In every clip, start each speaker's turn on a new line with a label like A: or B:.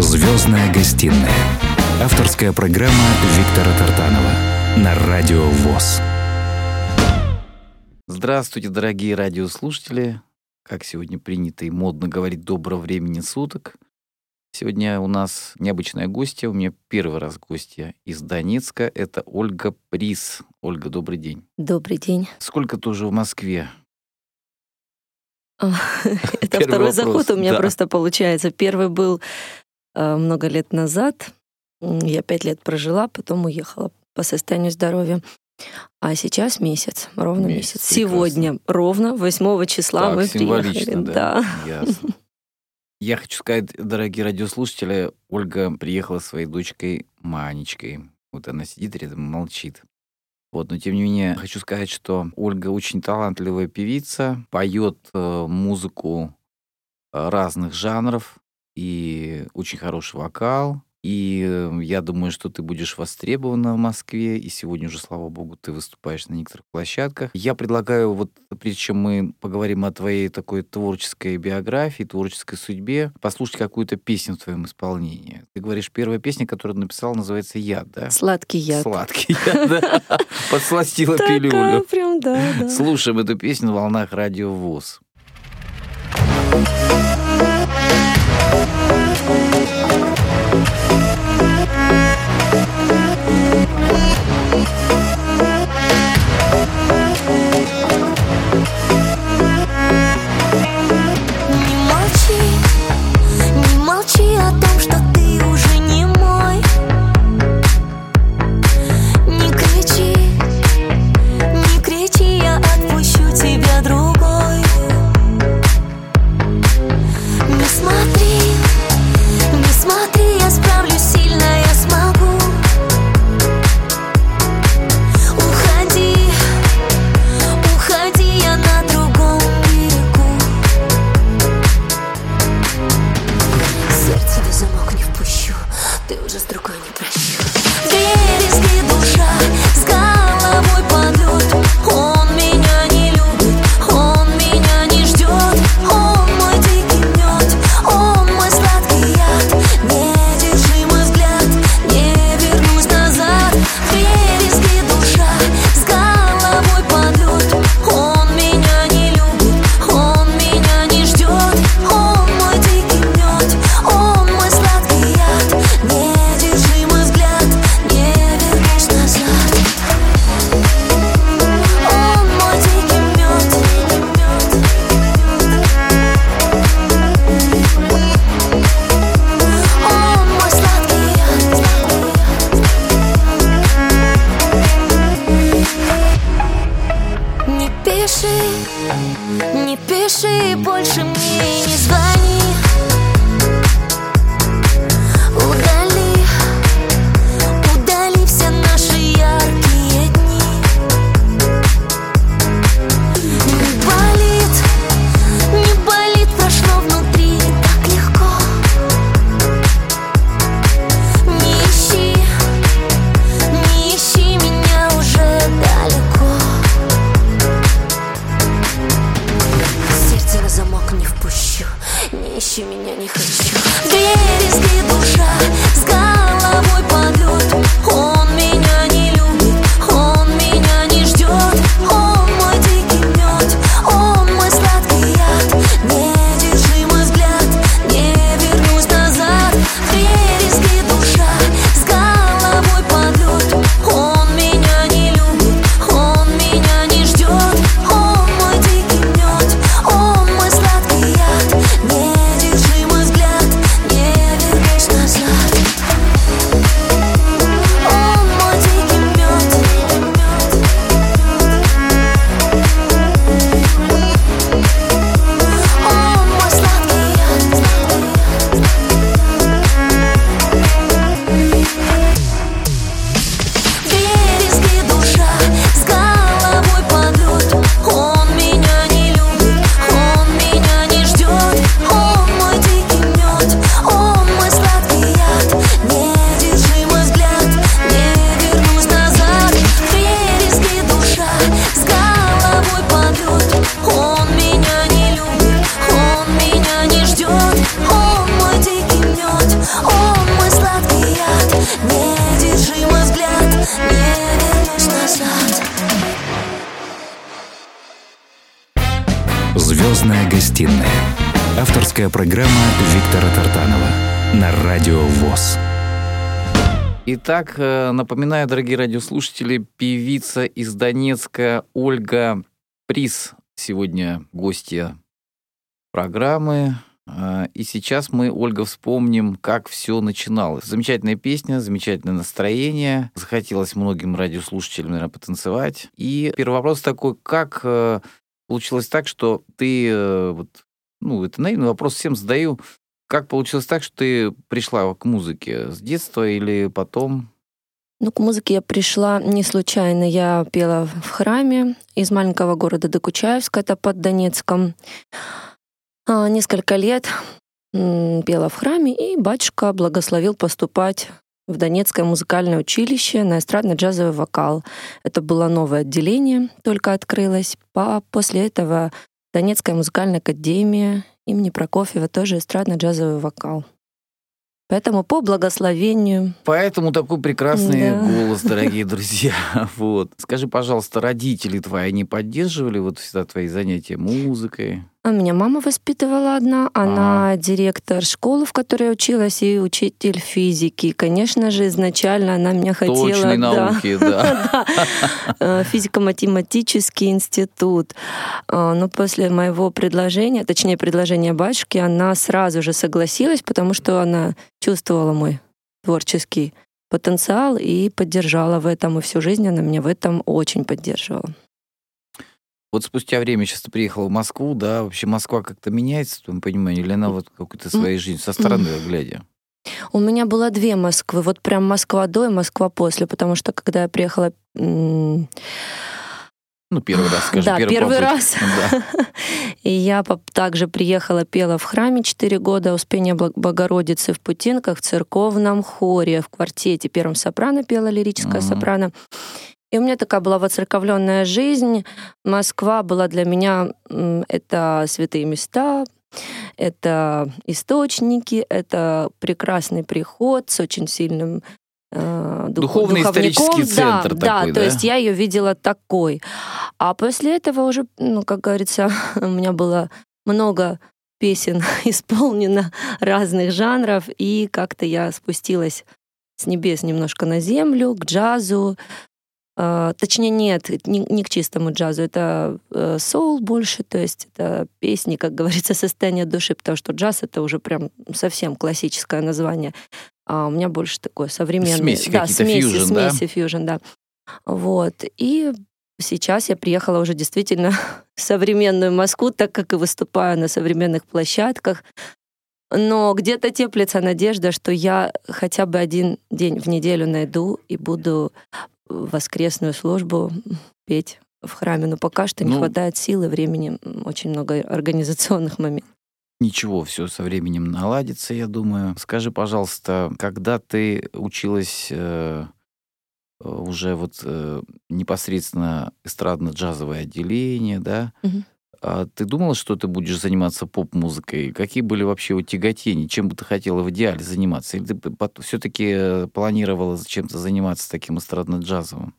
A: Звездная гостиная. Авторская программа Виктора Тартанова на Радио ВОЗ.
B: Здравствуйте, дорогие радиослушатели. Как сегодня принято и модно говорить доброго времени суток. Сегодня у нас необычная гостья. У меня первый раз гостья из Донецка. Это Ольга Прис. Ольга, добрый день.
C: Добрый день.
B: Сколько ты уже в Москве?
C: Это второй заход у меня просто получается. Первый был много лет назад. Я пять лет прожила, потом уехала по состоянию здоровья. А сейчас месяц, ровно месяц. месяц. Сегодня, ровно 8 числа
B: так,
C: мы
B: приехали.
C: Да.
B: да. Ясно. Я хочу сказать, дорогие радиослушатели, Ольга приехала своей дочкой Манечкой. Вот она сидит рядом, молчит. Вот, но тем не менее, хочу сказать, что Ольга очень талантливая певица, поет э, музыку э, разных жанров и очень хороший вокал. И э, я думаю, что ты будешь востребована в Москве, и сегодня уже, слава богу, ты выступаешь на некоторых площадках. Я предлагаю, вот прежде чем мы поговорим о твоей такой творческой биографии, творческой судьбе, послушать какую-то песню в твоем исполнении. Ты говоришь, первая песня, которую ты написал, называется «Яд», да?
C: «Сладкий яд».
B: «Сладкий яд», да. Подсластила пилюлю.
C: прям, да,
B: Слушаем эту песню на волнах радио ВОЗ.
D: Итак, э, напоминаю, дорогие радиослушатели, певица из Донецка Ольга Приз сегодня гостья программы. А, и сейчас мы, Ольга, вспомним, как все начиналось. Замечательная песня, замечательное настроение. Захотелось многим радиослушателям, наверное, потанцевать. И первый вопрос такой, как э, получилось так, что ты, э, вот, ну, это наивный вопрос, всем задаю, как получилось так, что ты пришла к музыке с детства или потом?
C: Ну, к музыке я пришла не случайно. Я пела в храме из маленького города Докучаевска, это под Донецком. А, несколько лет пела в храме, и батюшка благословил поступать в Донецкое музыкальное училище на эстрадно-джазовый вокал. Это было новое отделение, только открылось. После этого Донецкая музыкальная академия имени Прокофьева тоже эстрадно-джазовый вокал. Поэтому по благословению.
D: Поэтому такой прекрасный да. голос, дорогие друзья. Вот. Скажи, пожалуйста, родители твои, они поддерживали вот всегда твои занятия музыкой?
C: А меня мама воспитывала одна, она а. директор школы, в которой я училась, и учитель физики. Конечно же, изначально она меня хотела...
D: Точной науки, да.
C: Э, физико-математический институт. А, но после моего предложения, точнее, предложения батюшки, она сразу же согласилась, потому что она чувствовала мой творческий потенциал и поддержала в этом, и всю жизнь она меня в этом очень поддерживала.
D: Вот спустя время сейчас ты приехала в Москву, да, вообще Москва как-то меняется, в твоем понимании, или она вот какой-то своей жизнью со стороны глядя?
C: У меня было две Москвы, вот прям Москва до и Москва после, потому что когда я приехала...
D: Ну, первый раз, скажем.
C: Да, первый, раз. Да. И я также приехала, пела в храме 4 года, Успения Богородицы в Путинках, в церковном хоре, в квартете первом сопрано пела, лирическая uh-huh. сопрано. И у меня такая была воцерковленная жизнь. Москва была для меня это святые места, это источники, это прекрасный приход с очень сильным
D: э, духовный исторический центр
C: да,
D: такой,
C: да, то есть я ее видела такой. А после этого уже, ну, как говорится, у меня было много песен исполнено разных жанров, и как-то я спустилась с небес немножко на землю, к джазу, точнее, нет, не, не к чистому джазу, это э, соул больше, то есть это песни, как говорится, состояние души, потому что джаз это уже прям совсем классическое название. А у меня больше такое современное.
D: Смеси да, смеси, фьюжн,
C: смеси, да? фьюжн, да. Вот. И сейчас я приехала уже действительно в современную Москву, так как и выступаю на современных площадках. Но где-то теплится надежда, что я хотя бы один день в неделю найду и буду воскресную службу петь в храме, но пока что не ну, хватает силы, времени, очень много организационных моментов.
D: Ничего, все со временем наладится, я думаю. Скажи, пожалуйста, когда ты училась э, уже вот э, непосредственно эстрадно-джазовое отделение, да, угу. А ты думала, что ты будешь заниматься поп-музыкой? Какие были вообще у тяготения? Чем бы ты хотела в идеале заниматься? Или ты все-таки э, планировала чем-то заниматься таким эстрадно-джазовым?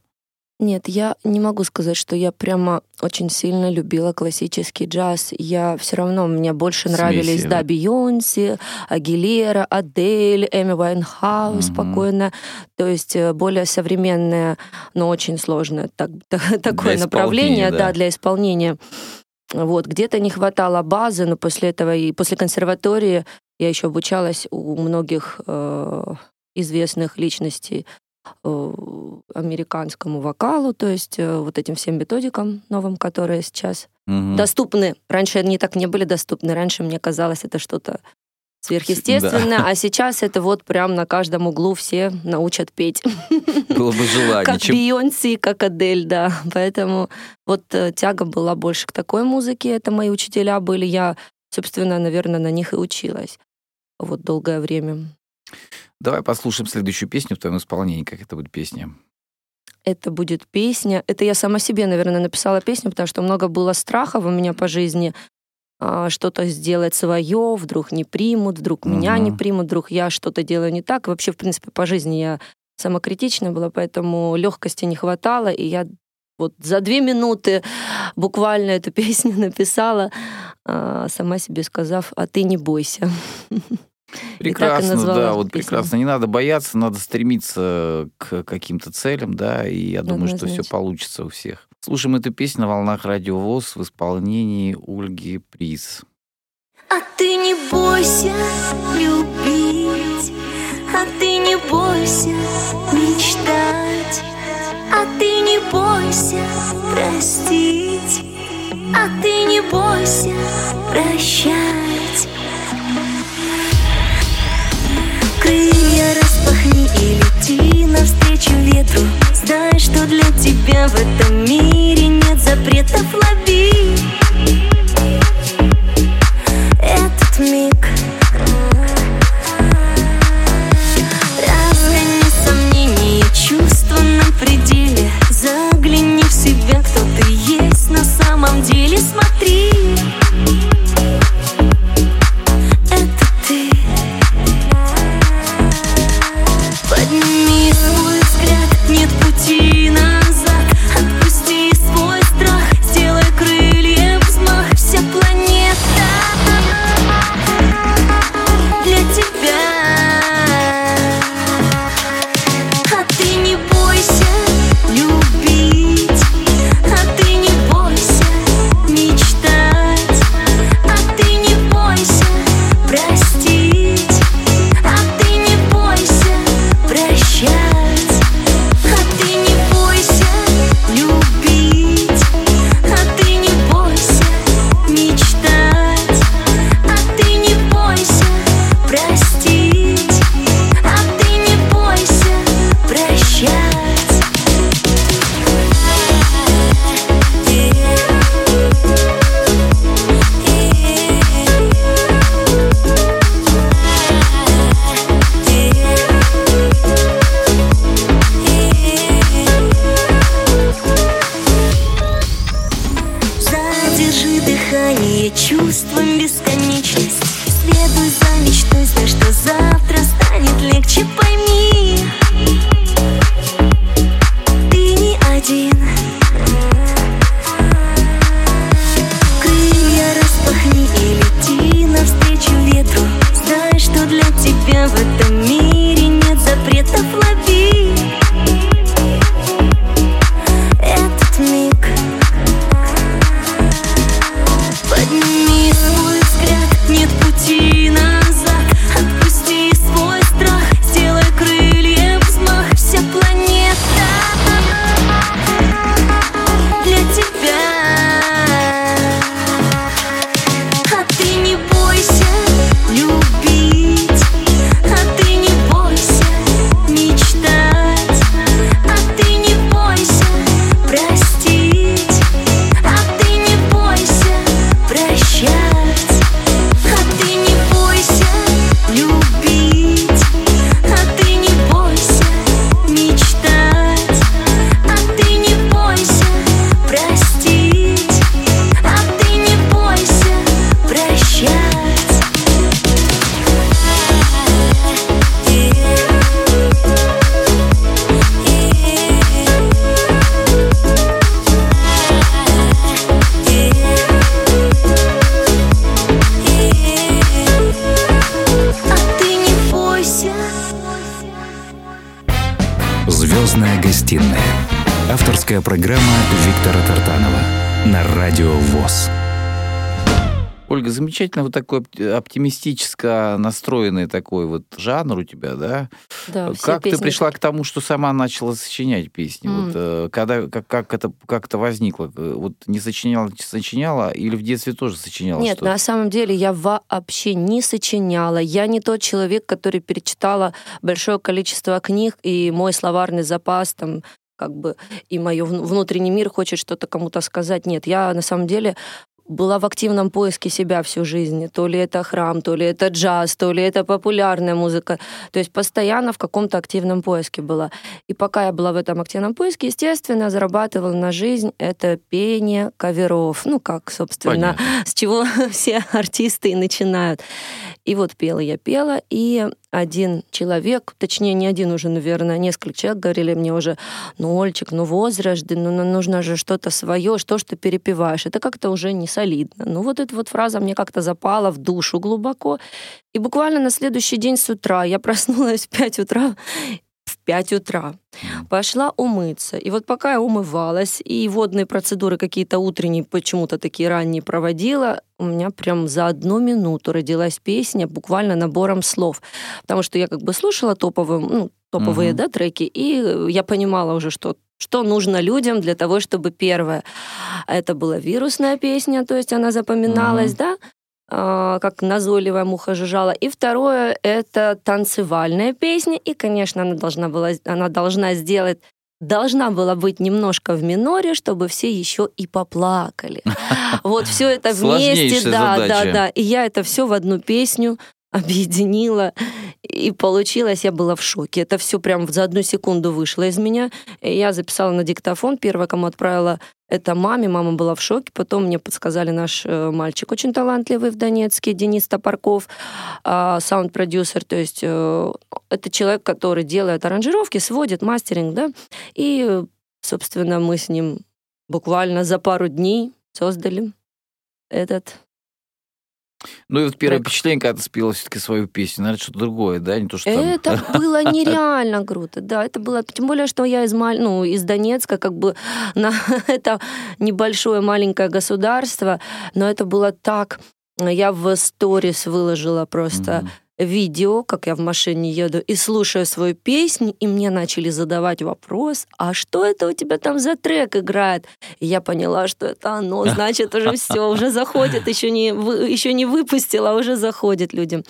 C: Нет, я не могу сказать, что я прямо очень сильно любила классический джаз. Я все равно, мне больше нравились, да, Бейонсе, Агилера, Адель, Эми Вайнхаус угу. спокойно. То есть э, более современное, но очень сложное так, такое направление, да. да, для исполнения. Вот, где-то не хватало базы, но после этого и после консерватории я еще обучалась у многих э, известных личностей э, американскому вокалу, то есть э, вот этим всем методикам новым, которые сейчас угу. доступны. Раньше они так не были доступны. Раньше мне казалось, это что-то сверхъестественное, да. а сейчас это вот прям на каждом углу все научат петь.
D: Было бы желание.
C: Как чем... Бейонсе, как Адель, да. Поэтому вот э, тяга была больше к такой музыке. Это мои учителя были. Я, собственно, наверное, на них и училась вот долгое время.
D: Давай послушаем следующую песню в твоем исполнении. Как это будет песня?
C: Это будет песня. Это я сама себе, наверное, написала песню, потому что много было страхов у меня по жизни. А, что-то сделать свое, вдруг не примут, вдруг угу. меня не примут, вдруг я что-то делаю не так. Вообще, в принципе, по жизни я самокритичная была, поэтому легкости не хватало, и я вот за две минуты буквально эту песню написала.
E: а, сама себе сказав, а ты не бойся.
D: Прекрасно, да, вот песню. прекрасно. Не надо бояться, надо стремиться к каким-то целям, да, и я думаю, Однозначно. что все получится у всех. Слушаем эту песню на волнах Радио ВОЗ в исполнении Ольги Приз.
C: А ты не бойся любить, а ты не бойся мечтать, а ты не бойся простить, а ты не бойся прощать. Крылья распахни и лети навстречу ветру. Знай, что для тебя в этом мире нет запретов. Лови. Этот миг. Разгони сомнения, чувства на пределе? Загляни в себя, кто ты есть на самом деле. Смотри
A: программа на Радио ВОЗ.
D: Ольга, замечательно вот такой оптимистически настроенный такой вот жанр у тебя, да?
E: Да.
D: Как
E: ты
D: пришла к тому, что сама начала сочинять песни? Mm. Вот, э, когда, как, как это как это возникло? Вот не сочиняла, сочиняла или в детстве тоже сочиняла?
E: Нет,
D: что-то?
E: на самом деле я вообще не сочиняла. Я не тот человек, который перечитала большое количество книг, и мой словарный запас там как бы и мой внутренний мир хочет что-то кому-то сказать. Нет, я на самом деле была в активном поиске себя всю жизнь. То ли это храм, то ли это джаз, то ли это популярная музыка. То есть постоянно в каком-то активном поиске была. И пока я была в этом активном поиске, естественно, зарабатывала на жизнь это пение каверов. Ну, как, собственно,
D: Понятно.
E: с чего все артисты и начинают. И вот пела я, пела. И
C: один человек, точнее, не один уже, наверное, несколько человек говорили мне уже, ну, Ольчик, ну, возраст, ну, нужно же что-то свое, что ж ты перепеваешь. Это как-то уже не солидно. Ну, вот эта вот фраза мне как-то запала в душу глубоко. И буквально на следующий день с утра я проснулась в 5 утра 5 утра. Пошла умыться. И вот пока я умывалась, и водные процедуры какие-то утренние, почему-то такие ранние проводила, у меня прям за одну минуту родилась песня буквально набором слов. Потому что я как бы слушала топовые, ну, топовые, угу. да, треки, и я понимала уже, что что нужно людям для того, чтобы первое, это была вирусная песня, то есть она запоминалась, mm да, как назойливая муха жужжала. И второе — это танцевальная песня. И, конечно, она должна, была, она должна сделать должна была быть немножко в миноре, чтобы все еще и поплакали. Вот все это вместе, да, да, да. И я это все в одну песню объединила, и получилось, я была в шоке. Это все прям за одну секунду вышло из меня. Я записала на диктофон, первое, кому отправила это маме, мама была в шоке. Потом мне подсказали наш э, мальчик очень талантливый в Донецке, Денис Топорков, а, саунд-продюсер, то есть э, это человек, который делает аранжировки, сводит мастеринг, да, и, собственно, мы с ним буквально за пару дней создали этот
D: ну и вот первое впечатление, когда ты спела все-таки свою песню, наверное, что-то другое, да, не то, что
C: Это там... было нереально круто, да, это было, тем более, что я из, Маль... ну, из Донецка, как бы, на... это небольшое маленькое государство, но это было так, я в сторис выложила просто... Mm-hmm видео, как я в машине еду, и слушаю свою песню, и мне начали задавать вопрос, а что это у тебя там за трек играет? И я поняла, что это оно, значит, уже все, уже заходит, еще не, еще не выпустила, а уже заходит людям.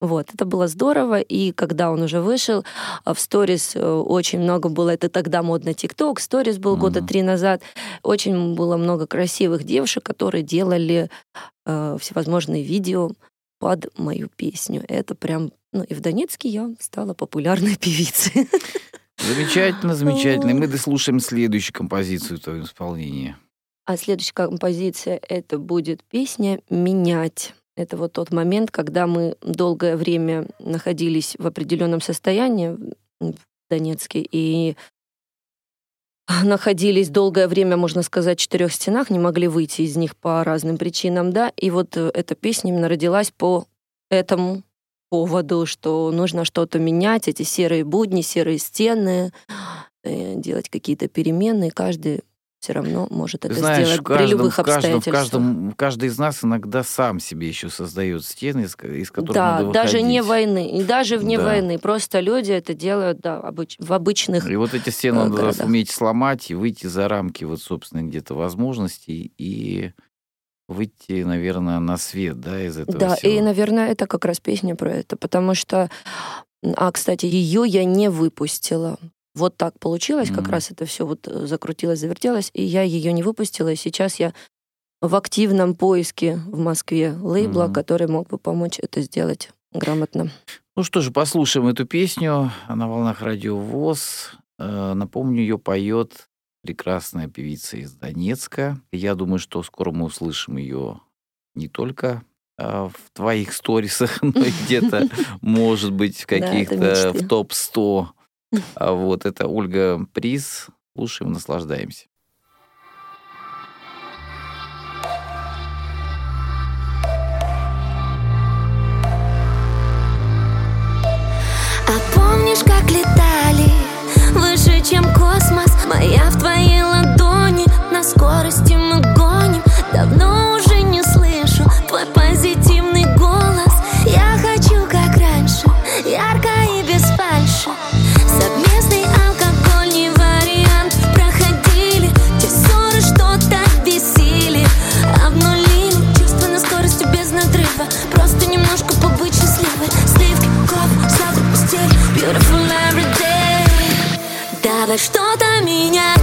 C: Вот, это было здорово, и когда он уже вышел, а, в сторис э, очень много было, это тогда модно ТикТок, сторис был mm-hmm. года три назад, очень было много красивых девушек, которые делали э, всевозможные видео, под мою песню. Это прям, ну и в Донецке я стала популярной певицей.
D: Замечательно, замечательно. И мы дослушаем следующую композицию в твоем исполнении.
C: А следующая композиция это будет песня «Менять». Это вот тот момент, когда мы долгое время находились в определенном состоянии в Донецке, и находились долгое время, можно сказать, в четырех стенах, не могли выйти из них по разным причинам, да, и вот э, эта песня именно родилась по этому поводу, что нужно что-то менять, эти серые будни, серые стены, э, делать какие-то перемены, каждый все равно может это
D: Знаешь,
C: сделать каждом, при любых обстоятельствах.
D: В каждом, каждый из нас иногда сам себе еще создает стены, из, из которых
C: да,
D: надо
C: даже
D: выходить.
C: не войны, и даже вне да. войны. Просто люди это делают да, обыч, в обычных
D: И вот эти стены надо городах. уметь сломать и выйти за рамки вот, собственно, где-то возможностей и выйти, наверное, на свет, да, из этого
C: Да,
D: всего.
C: и, наверное, это как раз песня про это, потому что а, кстати, ее я не выпустила. Вот так получилось, mm-hmm. как раз это все вот э, закрутилось, завертелось, и я ее не выпустила, и сейчас я в активном поиске в Москве лейбла, mm-hmm. который мог бы помочь это сделать грамотно.
D: Ну что же, послушаем эту песню на волнах радио ВОЗ. Э, напомню, ее поет прекрасная певица из Донецка. Я думаю, что скоро мы услышим ее не только а, в твоих сторисах, но и где-то, может быть, в каких-то в топ-100 а вот это Ольга Приз. Слушаем, наслаждаемся.
F: А помнишь, как летали выше, чем космос? Моя в твоей ладони на скорости Beautiful every day Давай что-то менять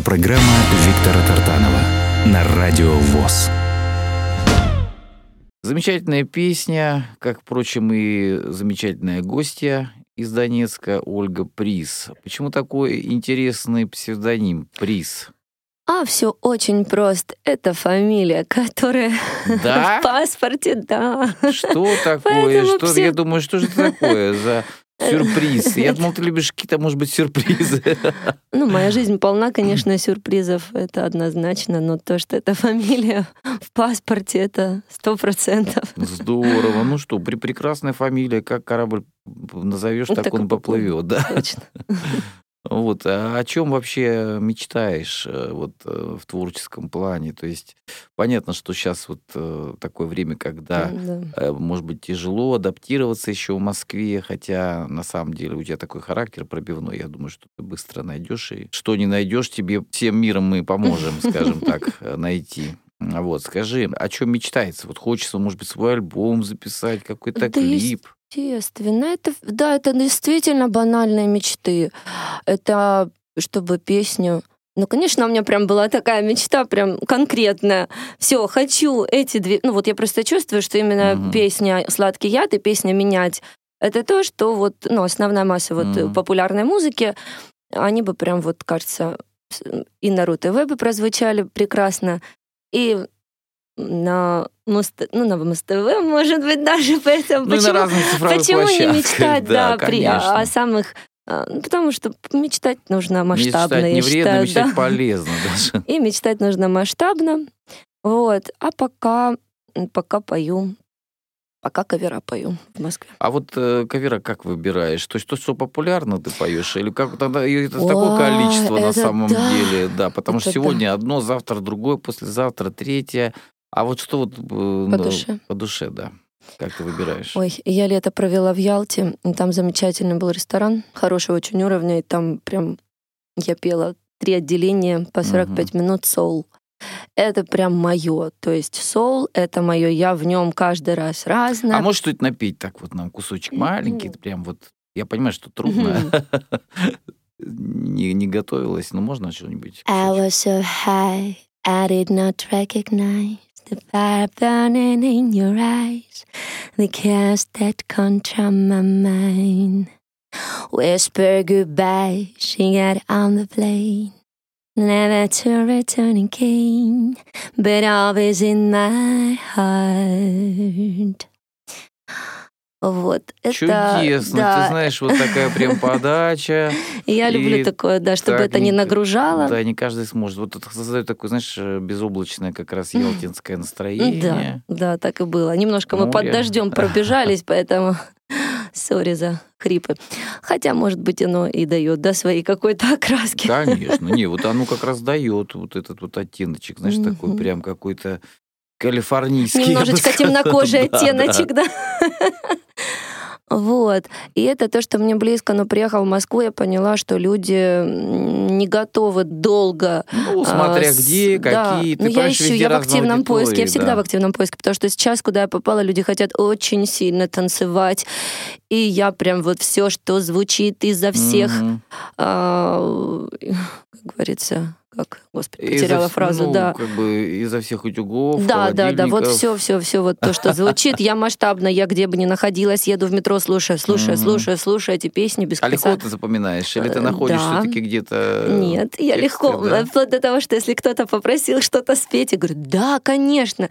A: Авторская программа Виктора Тартанова на радио ВОЗ.
D: Замечательная песня, как, впрочем, и замечательная гостья из Донецка Ольга Приз. Почему такой интересный псевдоним Приз?
C: А, все очень просто. Это фамилия, которая
D: да?
C: в паспорте, да.
D: Что такое? что, все... Я думаю, что же это такое за Сюрприз. Я думал, ты любишь какие-то, может быть, сюрпризы.
C: Ну, моя жизнь полна, конечно, сюрпризов, это однозначно, но то, что это фамилия в паспорте, это сто процентов.
D: Здорово. Ну что, при прекрасная фамилия, как корабль назовешь, так, так он поплывет, да?
C: Точно.
D: Вот, а о чем вообще мечтаешь э, вот э, в творческом плане? То есть понятно, что сейчас вот э, такое время, когда, да. может быть, тяжело адаптироваться еще в Москве, хотя на самом деле у тебя такой характер пробивной, я думаю, что ты быстро найдешь и что не найдешь, тебе всем миром мы поможем, скажем так, найти. Вот, скажи, о чем мечтается? Вот хочется, может быть, свой альбом записать, какой-то да клип.
C: Естественно, это, да, это действительно банальные мечты. Это чтобы песню ну, конечно, у меня прям была такая мечта, прям конкретная. Все, хочу эти две. Ну, вот я просто чувствую, что именно mm-hmm. песня Сладкий яд и песня Менять это то, что вот, ну, основная масса вот mm-hmm. популярной музыки, они бы прям вот, кажется, и на РУ-ТВ бы прозвучали прекрасно, и на Муз, ну, на Муз-ТВ, может быть, даже поэтому.
D: Ну, почему, на
C: почему не мечтать, да, да при, о, о самых а, ну, Потому что мечтать нужно масштабно.
D: Мечтать не вредно, считаю, мечтать да. полезно даже.
C: И мечтать нужно масштабно. Вот. А пока, пока пою пока кавера пою в Москве.
D: А вот э, кавера как выбираешь? То есть то, что популярно ты поешь? Или как тогда это О, такое количество на самом да. деле? Да, потому это что сегодня да. одно, завтра другое, послезавтра третье. А вот что вот... Э,
C: по душе.
D: По душе, да. Как ты выбираешь?
C: Ой, я лето провела в Ялте. Там замечательный был ресторан, хороший очень уровня. И там прям я пела три отделения по 45 угу. минут соул. Это прям мое. То есть соул — это мое. Я в нем каждый раз разное.
D: А можешь что-то напеть так вот нам кусочек маленький? Прям вот... Я понимаю, что трудно. не, не готовилась, но можно что-нибудь?
C: I was so high, I did not recognize the fire burning in your eyes, the chaos that control my mind. Whisper goodbye, she got on the plane. Never to return again, but always in my heart. Вот.
D: Это, Чудесно. Да. Ты знаешь, вот такая прям подача.
C: Я люблю такое, да, чтобы это не нагружало.
D: Да, не каждый сможет. Вот это создает такое, знаешь, безоблачное как раз елтинское настроение.
C: Да, да, так и было. Немножко мы под дождем пробежались, поэтому сори за хрипы. Хотя, может быть, оно и дает, да, свои какой-то окраски.
D: Конечно. Не, вот оно как раз дает вот этот вот оттеночек, знаешь, такой прям какой-то калифорнийский.
C: Немножечко темнокожий оттеночек, да. Вот. И это то, что мне близко, но приехал в Москву, я поняла, что люди не готовы долго.
D: Ну, смотря а, где, да. какие.
C: Ты но я ищу, я в активном поиске, я всегда да. в активном поиске, потому что сейчас, куда я попала, люди хотят очень сильно танцевать. И я прям вот все, что звучит изо всех, mm-hmm. а, как говорится, как, господи, потеряла из фразу,
D: ну,
C: да.
D: как бы изо всех утюгов,
C: Да, да, да, вот все, все, все, вот то, что звучит. Я масштабно, я где бы ни находилась, еду в метро, слушаю, слушаю, слушаю, слушаю эти песни без
D: А легко ты запоминаешь? Или ты э, находишь все-таки где-то...
C: Нет, я легко, вплоть до того, что если кто-то попросил что-то спеть, я говорю, да, конечно.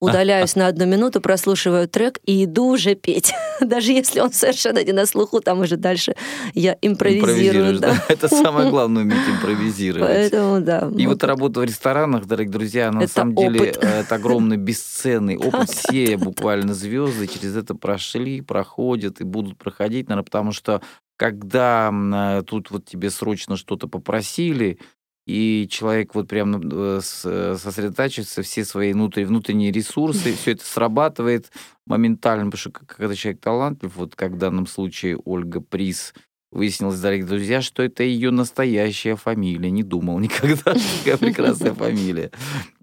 C: Удаляюсь на одну минуту, прослушиваю трек и иду уже петь. Даже если он совершенно не на слуху, там уже дальше я импровизирую.
D: Это самое главное, уметь импровизировать.
C: Поэтому да.
D: И вот работа в ресторанах, дорогие друзья, она на самом деле э, это огромный бесценный опыт. Все буквально звезды через это прошли, проходят и будут проходить, наверное, потому что когда э, тут вот тебе срочно что-то попросили, и человек вот прям э, сосредотачивается, все свои внутренние ресурсы, все это срабатывает моментально, потому что когда человек талантлив, вот как в данном случае Ольга Приз – Выяснилось, дорогие друзья, что это ее настоящая фамилия. Не думал никогда, какая прекрасная фамилия.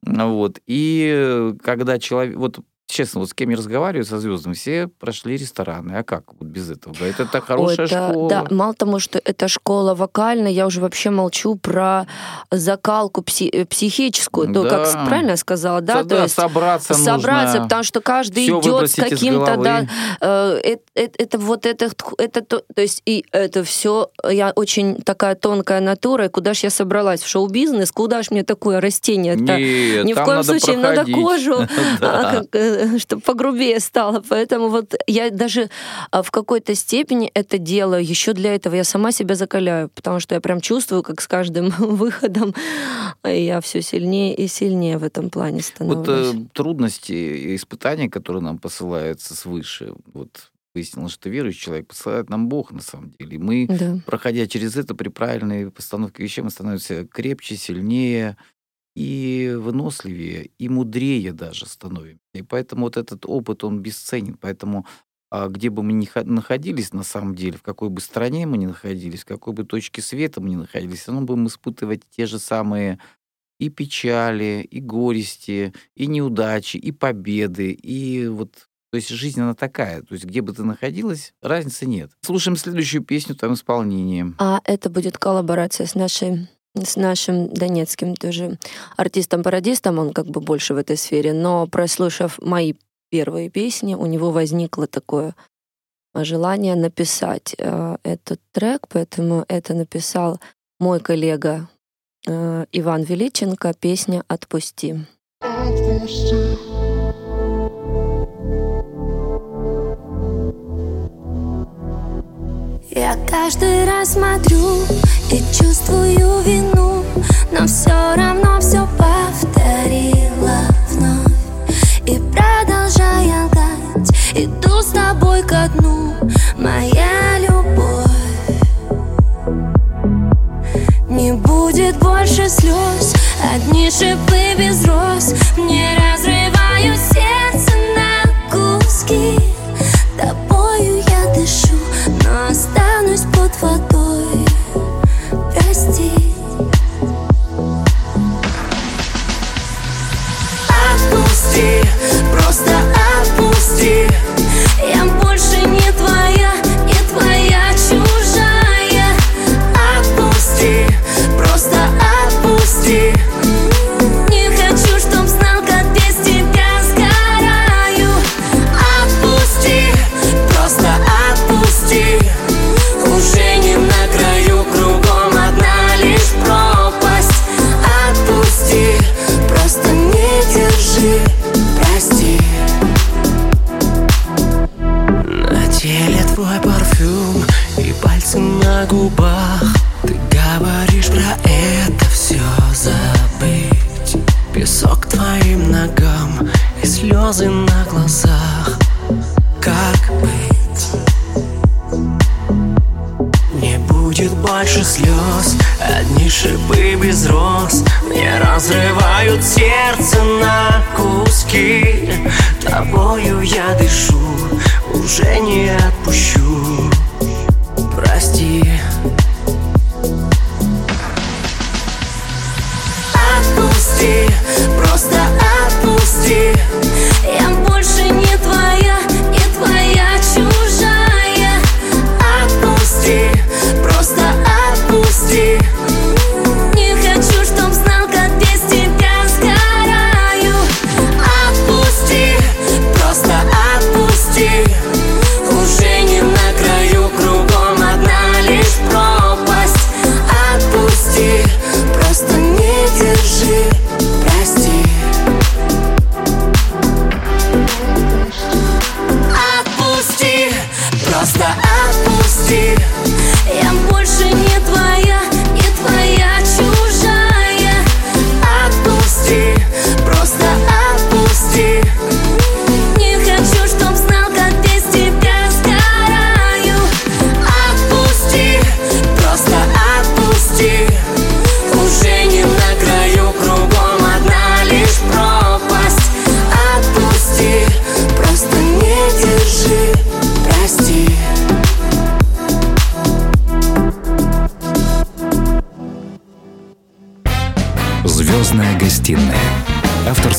D: Вот. И когда человек... Вот честно, вот с кем я разговариваю со звездами, все прошли рестораны. А как вот без этого? Это, это хорошая Ой, это, школа.
C: Да, мало того, что это школа вокальная, я уже вообще молчу про закалку пси- э, психическую. Да. То, как правильно я сказала, да?
D: То да, есть собраться Собраться,
C: нужно. потому что каждый идет с каким-то, да, э, это, это, это вот это, это то, то есть и это все, я очень такая тонкая натура, и куда ж я собралась? В шоу-бизнес? Куда ж мне такое растение-то?
D: Нет,
C: Ни в коем случае надо кожу а, чтобы погрубее стало. Поэтому вот я даже а, в какой-то степени это делаю. Еще для этого я сама себя закаляю, потому что я прям чувствую, как с каждым выходом я все сильнее и сильнее в этом плане становлюсь.
D: Вот э, трудности и испытания, которые нам посылаются свыше, вот выяснилось, что верующий человек посылает нам Бог на самом деле. И мы, да. проходя через это при правильной постановке вещей, мы становимся крепче, сильнее, и выносливее, и мудрее даже становимся. И поэтому вот этот опыт, он бесценен. Поэтому а где бы мы ни находились на самом деле, в какой бы стране мы ни находились, в какой бы точке света мы ни находились, все равно будем испытывать те же самые и печали, и горести, и неудачи, и победы, и вот то есть жизнь она такая. То есть где бы ты находилась, разницы нет. Слушаем следующую песню там исполнение.
C: А это будет коллаборация с нашей с нашим донецким тоже артистом-пародистом, он как бы больше в этой сфере, но прослушав мои первые песни, у него возникло такое желание написать э, этот трек, поэтому это написал мой коллега э, Иван Величенко, песня «Отпусти». Отпусти.
F: Я каждый раз смотрю больше слез, одни шипы без роз. Мне разрывают сердце на куски. Тобою я дышу,
G: уже не отпущу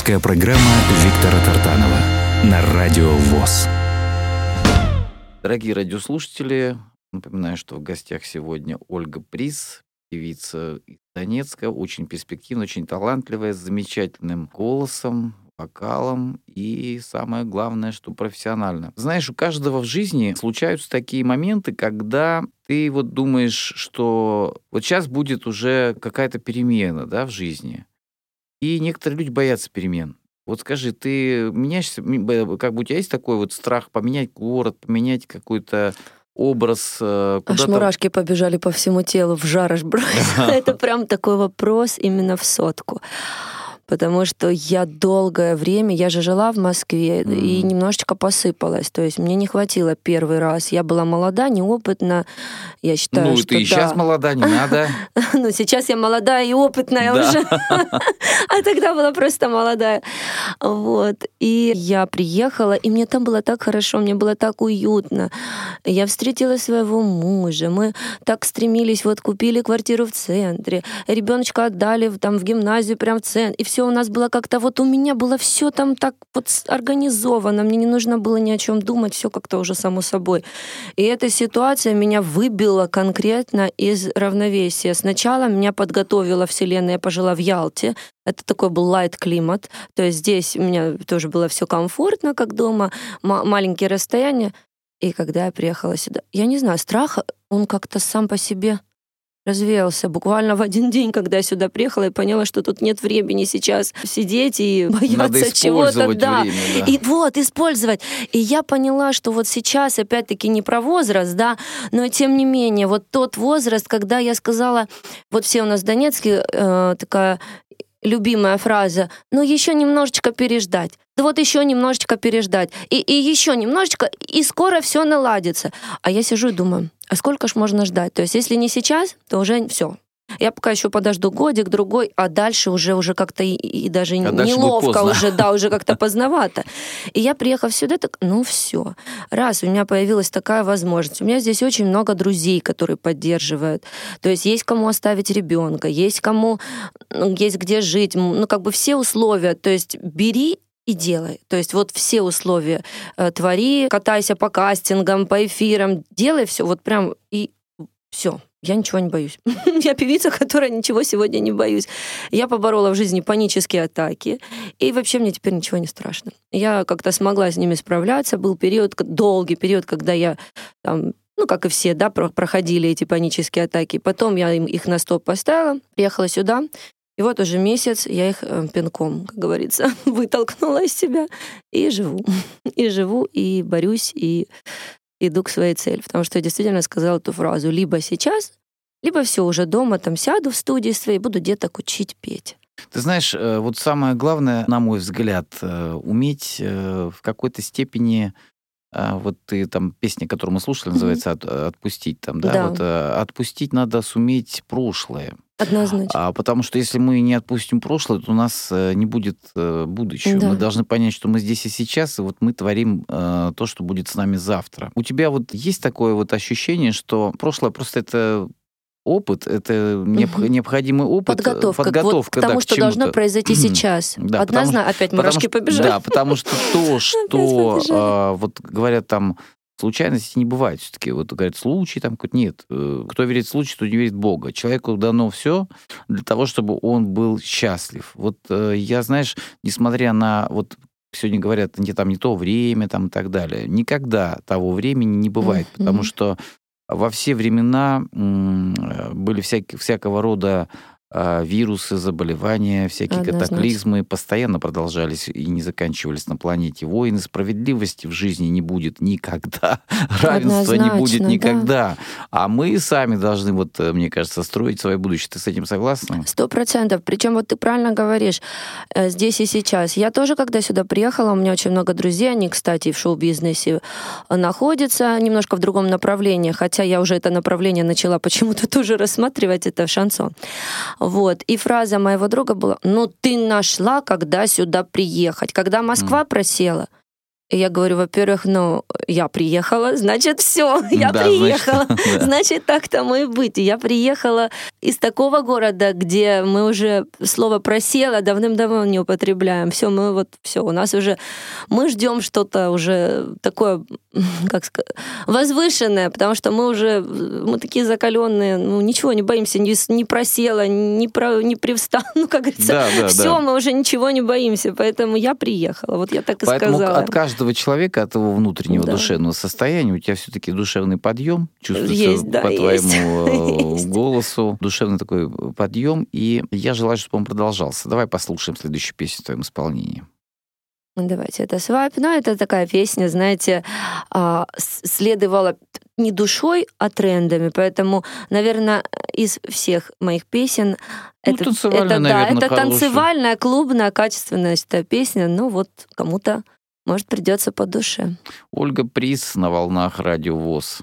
A: Авторская программа Виктора Тартанова на Радио ВОЗ.
D: Дорогие радиослушатели, напоминаю, что в гостях сегодня Ольга Приз, певица из Донецка, очень перспективная, очень талантливая, с замечательным голосом, вокалом и самое главное, что профессионально. Знаешь, у каждого в жизни случаются такие моменты, когда ты вот думаешь, что вот сейчас будет уже какая-то перемена да, в жизни. И некоторые люди боятся перемен. Вот скажи, ты меняешься, как бы у тебя есть такой вот страх поменять город, поменять какой-то образ
C: э, куда-то... Аж мурашки побежали по всему телу, в жар аж Это прям такой вопрос именно в сотку потому что я долгое время, я же жила в Москве mm. и немножечко посыпалась, то есть мне не хватило первый раз. Я была молода, неопытна, я считаю,
D: ну,
C: что
D: ты
C: да.
D: сейчас молода, не надо.
C: Ну, сейчас я молодая и опытная уже, а тогда была просто молодая. Вот. И я приехала, и мне там было так хорошо, мне было так уютно. Я встретила своего мужа, мы так стремились, вот купили квартиру в центре, ребеночка отдали там в гимназию прям в центр, и все все у нас было как-то вот у меня было все там так вот организовано, мне не нужно было ни о чем думать, все как-то уже само собой. И эта ситуация меня выбила конкретно из равновесия. Сначала меня подготовила Вселенная, я пожила в Ялте, это такой был light климат, то есть здесь у меня тоже было все комфортно, как дома, маленькие расстояния. И когда я приехала сюда, я не знаю, страх, он как-то сам по себе развеялся буквально в один день, когда я сюда приехала и поняла, что тут нет времени сейчас сидеть и бояться чего-то. Да. Время, да. И вот, использовать. И я поняла, что вот сейчас, опять-таки, не про возраст, да, но тем не менее, вот тот возраст, когда я сказала, вот все у нас в Донецке э, такая любимая фраза, ну еще немножечко переждать. Да вот еще немножечко переждать. И, и еще немножечко, и скоро все наладится. А я сижу и думаю, а сколько ж можно ждать? То есть если не сейчас, то уже все, я пока еще подожду годик, другой, а дальше уже уже как-то и, и даже а неловко уже, да, уже как-то поздновато. И я, приехав сюда, так, ну все. Раз, у меня появилась такая возможность. У меня здесь очень много друзей, которые поддерживают. То есть есть кому оставить ребенка, есть кому, ну, есть где жить, ну как бы все условия. То есть бери и делай. То есть вот все условия э, твори, катайся по кастингам, по эфирам, делай все вот прям и все. Я ничего не боюсь. я певица, которая ничего сегодня не боюсь. Я поборола в жизни панические атаки, и вообще мне теперь ничего не страшно. Я как-то смогла с ними справляться. Был период, долгий период, когда я там ну, как и все, да, проходили эти панические атаки. Потом я им их на стоп поставила, приехала сюда, и вот уже месяц я их э, пинком, как говорится, вытолкнула из себя и живу. И живу, и борюсь, и иду к своей цели. Потому что я действительно сказала эту фразу «либо сейчас, либо все уже дома, там сяду в студии своей, буду деток учить петь».
D: Ты знаешь, э, вот самое главное, на мой взгляд, э, уметь э, в какой-то степени вот ты там песня, которую мы слушали, называется "Отпустить" там, да, да. вот отпустить надо суметь прошлое.
C: Однозначно.
D: А, потому что если мы не отпустим прошлое, то у нас не будет э, будущего. Да. Мы должны понять, что мы здесь и сейчас, и вот мы творим э, то, что будет с нами завтра. У тебя вот есть такое вот ощущение, что прошлое просто это опыт, это необ, угу. необходимый опыт.
C: Подготовка, подготовка вот к тому, да, что к должно произойти сейчас. да, Однозначно, опять мурашки
D: потому,
C: побежали.
D: Да, потому что то, что, а, вот говорят там, случайности не бывает все-таки. Вот говорят, случай там какой-то. Нет. Э, кто верит в случай, тот не верит в Бога. Человеку дано все для того, чтобы он был счастлив. Вот э, я, знаешь, несмотря на вот сегодня говорят, не там не то время там и так далее, никогда того времени не бывает, mm-hmm. потому что во все времена э, были всякие, всякого рода вирусы, заболевания, всякие Однозначно. катаклизмы постоянно продолжались и не заканчивались на планете. Войны, справедливости в жизни не будет никогда, равенства не будет никогда. Да. А мы сами должны, вот, э, мне кажется, строить свое будущее. Ты с этим согласна?
C: Сто процентов. Причем вот ты правильно говоришь, э, здесь и сейчас. Я тоже, когда сюда приехала, у меня очень много друзей, они, кстати, в шоу-бизнесе находятся немножко в другом направлении, хотя я уже это направление начала почему-то тоже рассматривать, это шансон. Вот. И фраза моего друга была, ну ты нашла, когда сюда приехать. Когда Москва mm. просела, я говорю, во-первых, ну, я приехала, значит, все, я да, приехала. Значит, да. значит, так тому и быть. Я приехала из такого города, где мы уже слово просела давным-давно не употребляем. Все, мы вот все, у нас уже мы ждем что-то уже такое, как сказать, возвышенное, потому что мы уже мы такие закаленные, ну ничего не боимся, не, не просела, не про, не привстала, ну как говорится, да, да, все, да. мы уже ничего не боимся, поэтому я приехала. Вот я так и
D: поэтому
C: сказала.
D: От каждого каждого человека, от его внутреннего да. душевного состояния, у тебя все-таки душевный подъем, чувствуется есть, да, по твоему есть. голосу, душевный такой подъем, и я желаю, чтобы он продолжался. Давай послушаем следующую песню в твоем исполнении.
C: Давайте, это свайп. Ну, это такая песня, знаете, а, следовала не душой, а трендами. Поэтому, наверное, из всех моих песен
D: ну, это, это, наверное,
C: да, это танцевальная, клубная, качественная песня. Ну, вот кому-то может, придется по душе.
D: Ольга Приз на волнах Радио ВОЗ.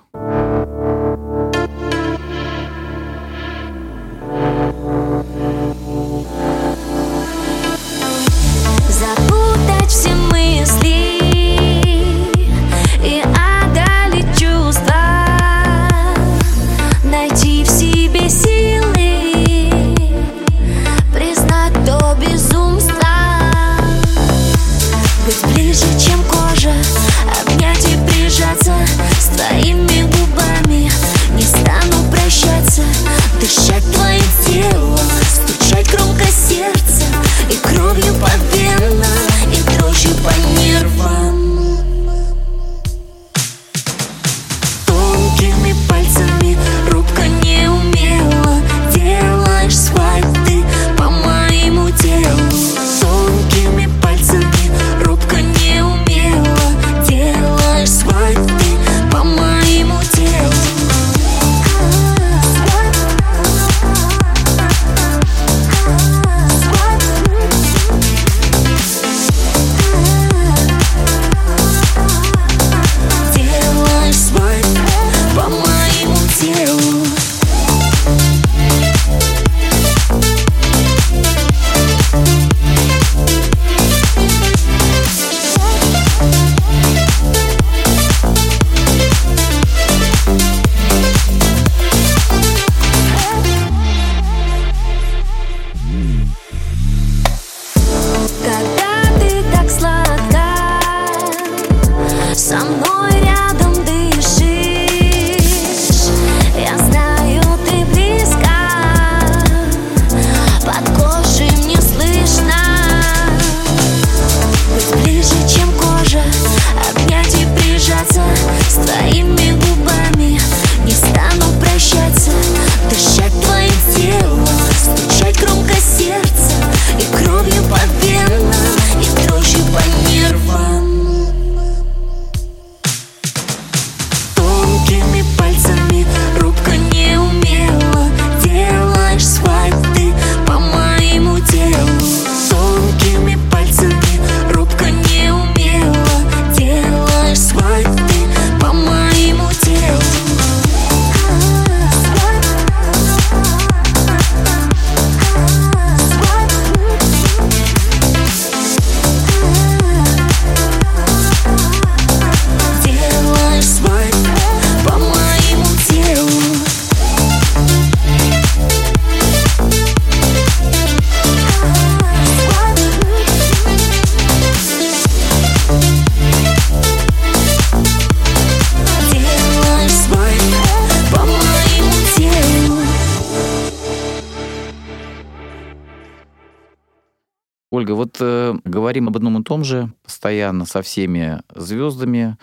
D: Говорим об одном и том же постоянно со всеми звездами,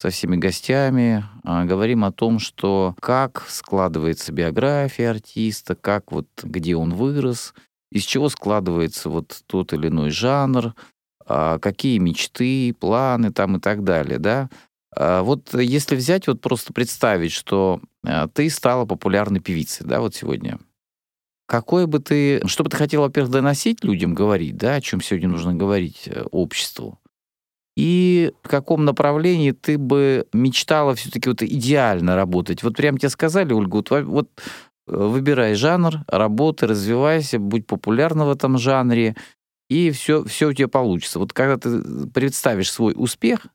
D: со всеми гостями. А, говорим о том, что как складывается биография артиста, как вот где он вырос, из чего складывается вот тот или иной жанр, а, какие мечты, планы там и так далее, да. А, Вот если взять, вот просто представить, что ты стала популярной певицей, да, вот сегодня, какой бы ты, что бы ты хотел, во-первых, доносить людям, говорить, да, о чем сегодня нужно говорить э, обществу, и в каком направлении ты бы мечтала все-таки вот идеально работать? Вот прям тебе сказали, Ольга, вот, во- вот э, выбирай жанр, работай, развивайся, будь популярна в этом жанре, и все, все у тебя получится. Вот когда ты представишь свой успех,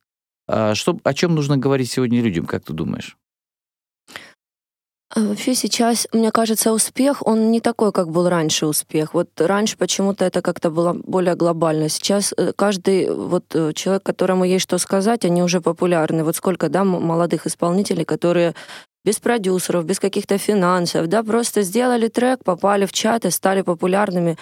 D: А что, о чем нужно говорить сегодня людям, как ты думаешь?
C: А вообще сейчас, мне кажется, успех, он не такой, как был раньше успех. Вот раньше почему-то это как-то было более глобально. Сейчас э, каждый вот э, человек, которому есть что сказать, они уже популярны. Вот сколько, да, молодых исполнителей, которые без продюсеров, без каких-то финансов, да, просто сделали трек, попали в чат и стали популярными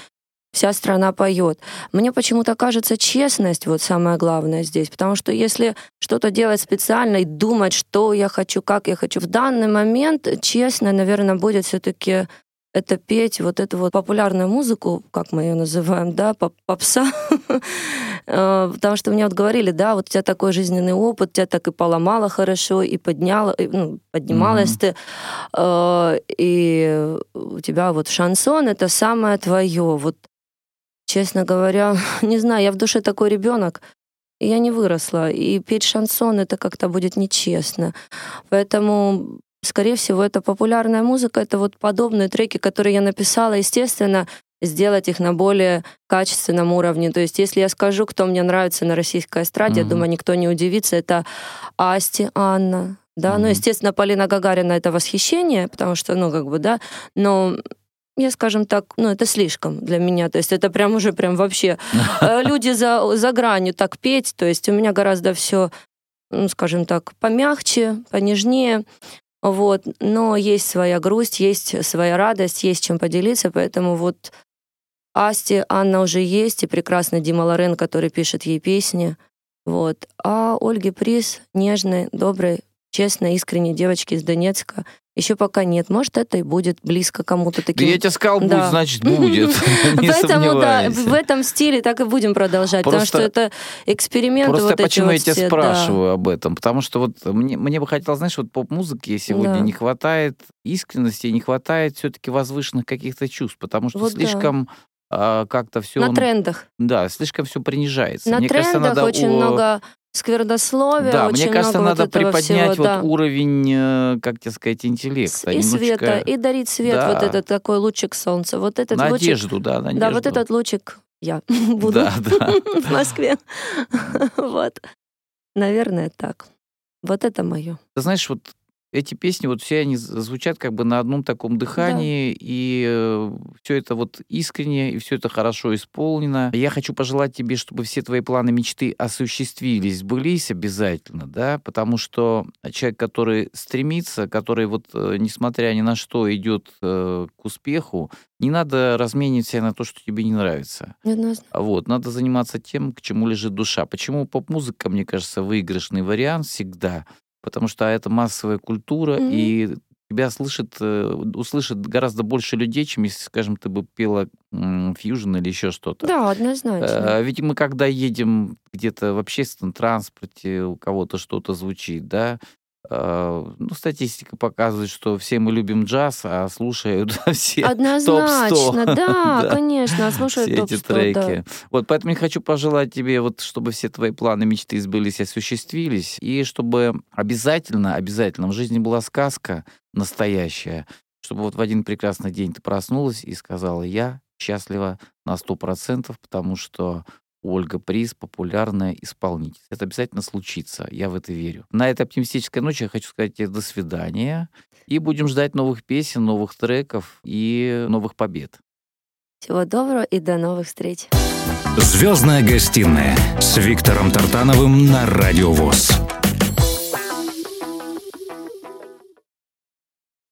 C: вся страна поет. Мне почему-то кажется честность вот самое главное здесь, потому что если что-то делать специально и думать, что я хочу, как я хочу, в данный момент честно, наверное, будет все-таки это петь вот эту вот популярную музыку, как мы ее называем, да, поп попса, э, потому что мне вот говорили, да, вот у тебя такой жизненный опыт, тебя так и поломало хорошо, и подняла, ну, поднималась ты, э, и у тебя вот шансон — это самое твое, вот Честно говоря, не знаю, я в душе такой ребенок, и я не выросла. И петь шансон это как-то будет нечестно. Поэтому, скорее всего, это популярная музыка, это вот подобные треки, которые я написала, естественно, сделать их на более качественном уровне. То есть, если я скажу, кто мне нравится на российской эстраде, mm-hmm. я думаю, никто не удивится. Это Асти, Анна, да, mm-hmm. ну, естественно, Полина Гагарина это восхищение, потому что, ну, как бы, да, но я, скажем так, ну, это слишком для меня. То есть это прям уже прям вообще э, люди за, за гранью так петь. То есть у меня гораздо все, ну, скажем так, помягче, понежнее. Вот. Но есть своя грусть, есть своя радость, есть чем поделиться. Поэтому вот Асти, Анна уже есть, и прекрасный Дима Лорен, который пишет ей песни. Вот. А Ольге приз нежной, доброй, честной, искренней девочки из Донецка — еще пока нет. Может, это и будет близко кому-то таким.
D: Да я тебе сказал, будет, да. значит, будет.
C: Поэтому, да, в этом стиле так и будем продолжать, потому что это эксперимент.
D: Просто почему я тебя спрашиваю об этом? Потому что вот мне, мне бы хотелось, знаешь, вот поп-музыки сегодня не хватает искренности, не хватает все-таки возвышенных каких-то чувств, потому что слишком а, как-то все...
C: На трендах.
D: Да, слишком все принижается.
C: На трендах очень много сквернословие.
D: Да, мне кажется, надо вот приподнять всего, вот да. уровень, э, как тебе сказать, интеллекта.
C: И немножечко... света, и дарить свет, да. вот этот такой лучик солнца. Вот этот
D: надежду,
C: лучик,
D: да, надежду.
C: Да, вот этот лучик я буду да, да. в Москве. вот. Наверное, так. Вот это мое.
D: Ты знаешь, вот эти песни, вот все они звучат как бы на одном таком дыхании, да. и э, все это вот искренне, и все это хорошо исполнено. Я хочу пожелать тебе, чтобы все твои планы, мечты осуществились, сбылись обязательно, да, потому что человек, который стремится, который вот, э, несмотря ни на что, идет э, к успеху, не надо разменивать себя на то, что тебе не нравится. Вот, надо заниматься тем, к чему лежит душа. Почему поп-музыка, мне кажется, выигрышный вариант всегда? Потому что это массовая культура, mm-hmm. и тебя слышит, э, услышит гораздо больше людей, чем если, скажем, ты бы пела фьюжн или еще что-то.
C: Да, однозначно.
D: А, ведь мы, когда едем где-то в общественном транспорте, у кого-то что-то звучит, да, а, ну, статистика показывает, что все мы любим джаз, а слушают все
C: Однозначно, топ-100. да, конечно, слушают
D: все эти треки. Да. Вот, поэтому я хочу пожелать тебе, вот, чтобы все твои планы, мечты сбылись, осуществились, и чтобы обязательно, обязательно в жизни была сказка настоящая, чтобы вот в один прекрасный день ты проснулась и сказала, я счастлива на сто процентов, потому что Ольга Приз популярная исполнитель. Это обязательно случится, я в это верю. На этой оптимистической ночи я хочу сказать тебе до свидания. И будем ждать новых песен, новых треков и новых побед.
C: Всего доброго и до новых встреч.
A: Звездная гостиная с Виктором Тартановым на Радио ВОЗ.